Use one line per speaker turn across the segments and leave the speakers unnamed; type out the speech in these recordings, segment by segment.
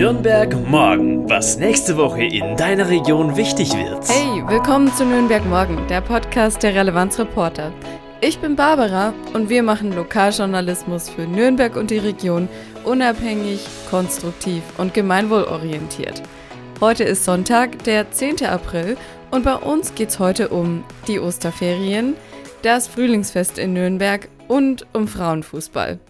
Nürnberg morgen, was nächste Woche in deiner Region wichtig wird.
Hey, willkommen zu Nürnberg morgen, der Podcast der Relevanzreporter. Ich bin Barbara und wir machen Lokaljournalismus für Nürnberg und die Region unabhängig, konstruktiv und gemeinwohlorientiert. Heute ist Sonntag, der 10. April und bei uns geht es heute um die Osterferien, das Frühlingsfest in Nürnberg und um Frauenfußball.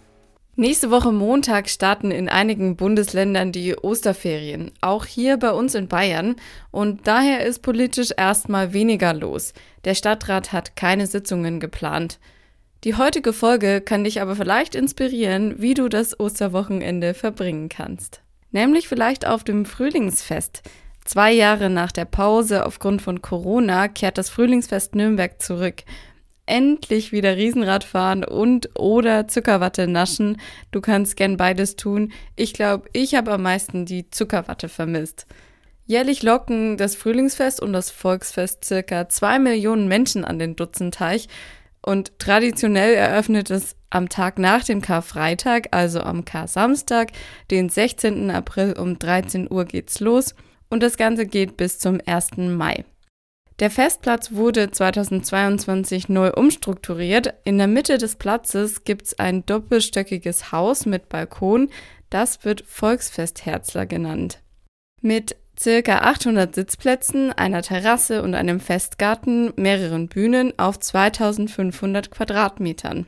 Nächste Woche Montag starten in einigen Bundesländern die Osterferien, auch hier bei uns in Bayern. Und daher ist politisch erstmal weniger los. Der Stadtrat hat keine Sitzungen geplant. Die heutige Folge kann dich aber vielleicht inspirieren, wie du das Osterwochenende verbringen kannst. Nämlich vielleicht auf dem Frühlingsfest. Zwei Jahre nach der Pause aufgrund von Corona kehrt das Frühlingsfest Nürnberg zurück endlich wieder Riesenrad fahren und oder Zuckerwatte naschen. Du kannst gern beides tun. Ich glaube, ich habe am meisten die Zuckerwatte vermisst. Jährlich locken das Frühlingsfest und das Volksfest circa zwei Millionen Menschen an den Dutzenteich und traditionell eröffnet es am Tag nach dem Karfreitag, also am Kar-Samstag, den 16. April um 13 Uhr geht's los und das Ganze geht bis zum 1. Mai. Der Festplatz wurde 2022 neu umstrukturiert. In der Mitte des Platzes gibt es ein doppelstöckiges Haus mit Balkon. Das wird Volksfest Herzler genannt. Mit circa 800 Sitzplätzen, einer Terrasse und einem Festgarten, mehreren Bühnen auf 2500 Quadratmetern.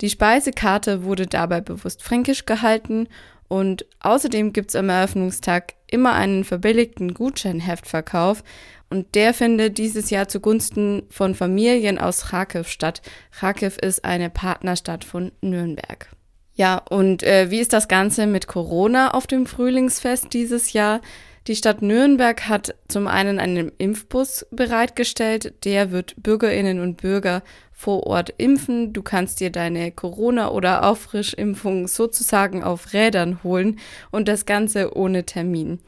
Die Speisekarte wurde dabei bewusst fränkisch gehalten und außerdem gibt es am Eröffnungstag immer einen verbilligten Gutscheinheftverkauf und der findet dieses Jahr zugunsten von Familien aus Kharkiv statt. Kharkiv ist eine Partnerstadt von Nürnberg. Ja, und äh, wie ist das Ganze mit Corona auf dem Frühlingsfest dieses Jahr? Die Stadt Nürnberg hat zum einen einen Impfbus bereitgestellt, der wird Bürgerinnen und Bürger vor Ort impfen. Du kannst dir deine Corona- oder Auffrischimpfung sozusagen auf Rädern holen und das Ganze ohne Termin.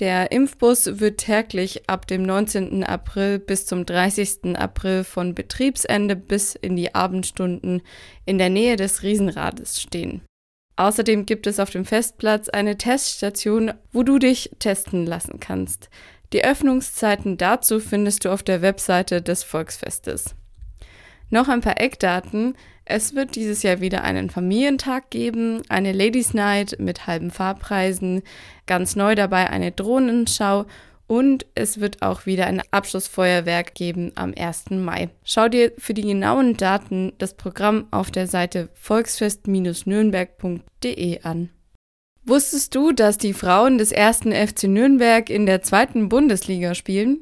Der Impfbus wird täglich ab dem 19. April bis zum 30. April von Betriebsende bis in die Abendstunden in der Nähe des Riesenrades stehen. Außerdem gibt es auf dem Festplatz eine Teststation, wo du dich testen lassen kannst. Die Öffnungszeiten dazu findest du auf der Webseite des Volksfestes. Noch ein paar Eckdaten. Es wird dieses Jahr wieder einen Familientag geben, eine Ladies Night mit halben Fahrpreisen, ganz neu dabei eine Drohnenschau und es wird auch wieder ein Abschlussfeuerwerk geben am 1. Mai. Schau dir für die genauen Daten das Programm auf der Seite volksfest-nürnberg.de an. Wusstest du, dass die Frauen des ersten FC Nürnberg in der zweiten Bundesliga spielen?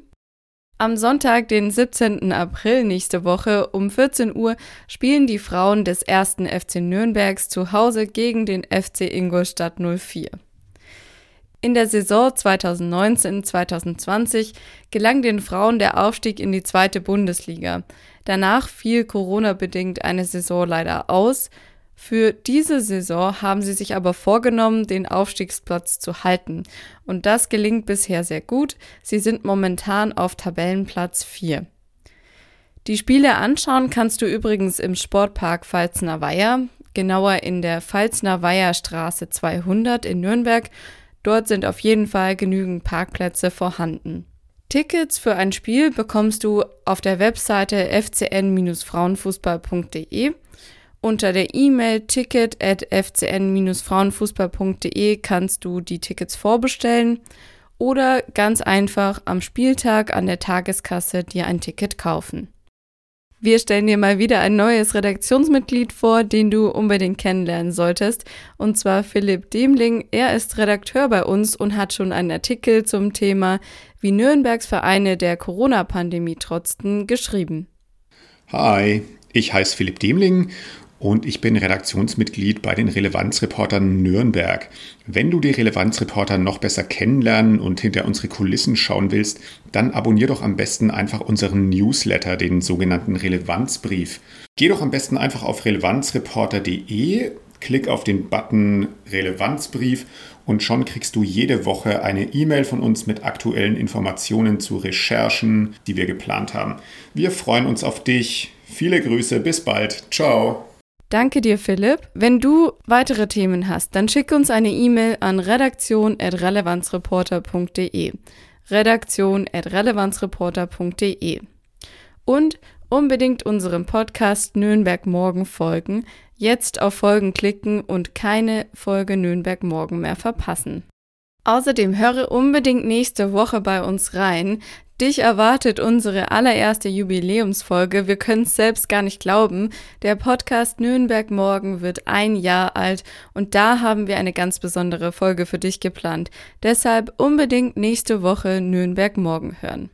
Am Sonntag, den 17. April nächste Woche um 14 Uhr spielen die Frauen des ersten FC Nürnbergs zu Hause gegen den FC Ingolstadt 04. In der Saison 2019-2020 gelang den Frauen der Aufstieg in die zweite Bundesliga. Danach fiel Corona-bedingt eine Saison leider aus. Für diese Saison haben sie sich aber vorgenommen, den Aufstiegsplatz zu halten. Und das gelingt bisher sehr gut. Sie sind momentan auf Tabellenplatz 4. Die Spiele anschauen kannst du übrigens im Sportpark Pfalzner Weiher, genauer in der Pfalzner Weiher Straße 200 in Nürnberg. Dort sind auf jeden Fall genügend Parkplätze vorhanden. Tickets für ein Spiel bekommst du auf der Webseite fcn-frauenfußball.de unter der E-Mail ticket at fcn-frauenfußball.de kannst du die Tickets vorbestellen oder ganz einfach am Spieltag an der Tageskasse dir ein Ticket kaufen. Wir stellen dir mal wieder ein neues Redaktionsmitglied vor, den du unbedingt kennenlernen solltest, und zwar Philipp Demling. Er ist Redakteur bei uns und hat schon einen Artikel zum Thema, wie Nürnbergs Vereine der Corona-Pandemie trotzten, geschrieben.
Hi, ich heiße Philipp Demling und ich bin Redaktionsmitglied bei den Relevanzreportern Nürnberg. Wenn du die Relevanzreporter noch besser kennenlernen und hinter unsere Kulissen schauen willst, dann abonnier doch am besten einfach unseren Newsletter, den sogenannten Relevanzbrief. Geh doch am besten einfach auf relevanzreporter.de, klick auf den Button Relevanzbrief und schon kriegst du jede Woche eine E-Mail von uns mit aktuellen Informationen zu Recherchen, die wir geplant haben. Wir freuen uns auf dich. Viele Grüße, bis bald. Ciao.
Danke dir, Philipp. Wenn du weitere Themen hast, dann schick uns eine E-Mail an redaktion.relevanzreporter.de. Redaktion.relevanzreporter.de. Und unbedingt unserem Podcast Nürnberg Morgen folgen, jetzt auf Folgen klicken und keine Folge Nürnberg Morgen mehr verpassen. Außerdem höre unbedingt nächste Woche bei uns rein. Dich erwartet unsere allererste Jubiläumsfolge. Wir können es selbst gar nicht glauben. Der Podcast Nürnberg Morgen wird ein Jahr alt und da haben wir eine ganz besondere Folge für dich geplant. Deshalb unbedingt nächste Woche Nürnberg Morgen hören.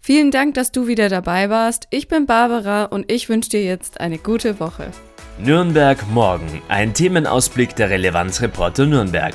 Vielen Dank, dass du wieder dabei warst. Ich bin Barbara und ich wünsche dir jetzt eine gute Woche.
Nürnberg morgen, ein Themenausblick der Relevanzreporter Nürnberg.